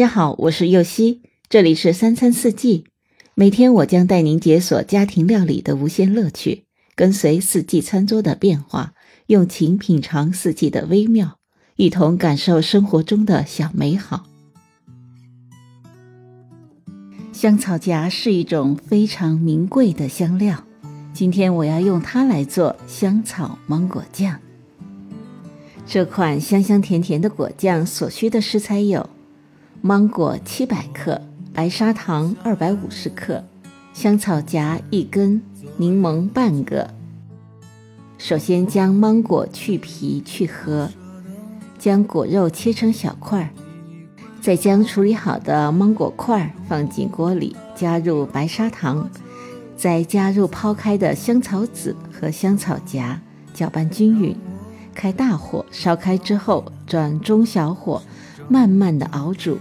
大家好，我是右希，这里是三餐四季。每天我将带您解锁家庭料理的无限乐趣，跟随四季餐桌的变化，用情品尝四季的微妙，一同感受生活中的小美好。香草荚是一种非常名贵的香料，今天我要用它来做香草芒果酱。这款香香甜甜的果酱所需的食材有。芒果七百克，白砂糖二百五十克，香草荚一根，柠檬半个。首先将芒果去皮去核，将果肉切成小块儿，再将处理好的芒果块放进锅里，加入白砂糖，再加入抛开的香草籽和香草荚，搅拌均匀。开大火烧开之后，转中小火，慢慢的熬煮。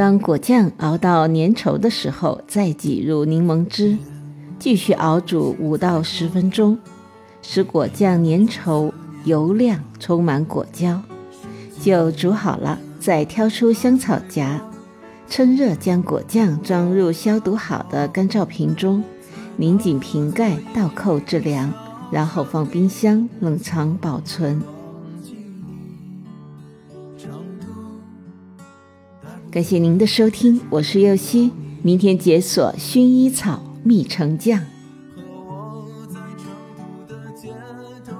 当果酱熬到粘稠的时候，再挤入柠檬汁，继续熬煮五到十分钟，使果酱粘稠、油亮、充满果胶，就煮好了。再挑出香草荚，趁热将果酱装入消毒好的干燥瓶中，拧紧瓶盖，倒扣至凉，然后放冰箱冷藏保存。感谢您的收听，我是右希，明天解锁薰衣草蜜橙酱。和我在成都的街头